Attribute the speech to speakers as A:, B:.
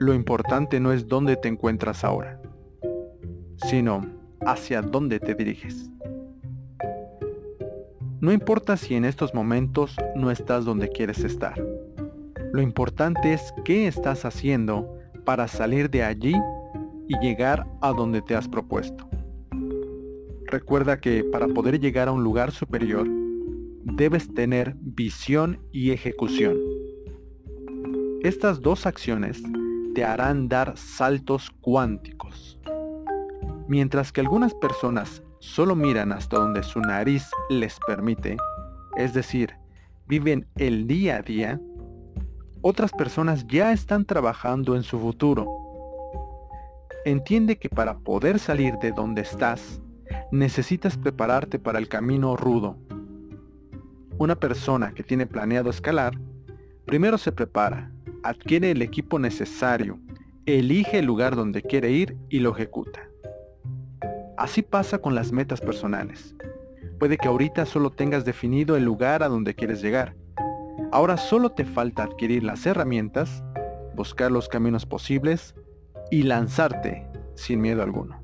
A: Lo importante no es dónde te encuentras ahora, sino hacia dónde te diriges. No importa si en estos momentos no estás donde quieres estar. Lo importante es qué estás haciendo para salir de allí y llegar a donde te has propuesto. Recuerda que para poder llegar a un lugar superior, debes tener visión y ejecución. Estas dos acciones te harán dar saltos cuánticos. Mientras que algunas personas solo miran hasta donde su nariz les permite, es decir, viven el día a día, otras personas ya están trabajando en su futuro. Entiende que para poder salir de donde estás, necesitas prepararte para el camino rudo. Una persona que tiene planeado escalar, primero se prepara, adquiere el equipo necesario, elige el lugar donde quiere ir y lo ejecuta. Así pasa con las metas personales. Puede que ahorita solo tengas definido el lugar a donde quieres llegar. Ahora solo te falta adquirir las herramientas, buscar los caminos posibles y lanzarte sin miedo alguno.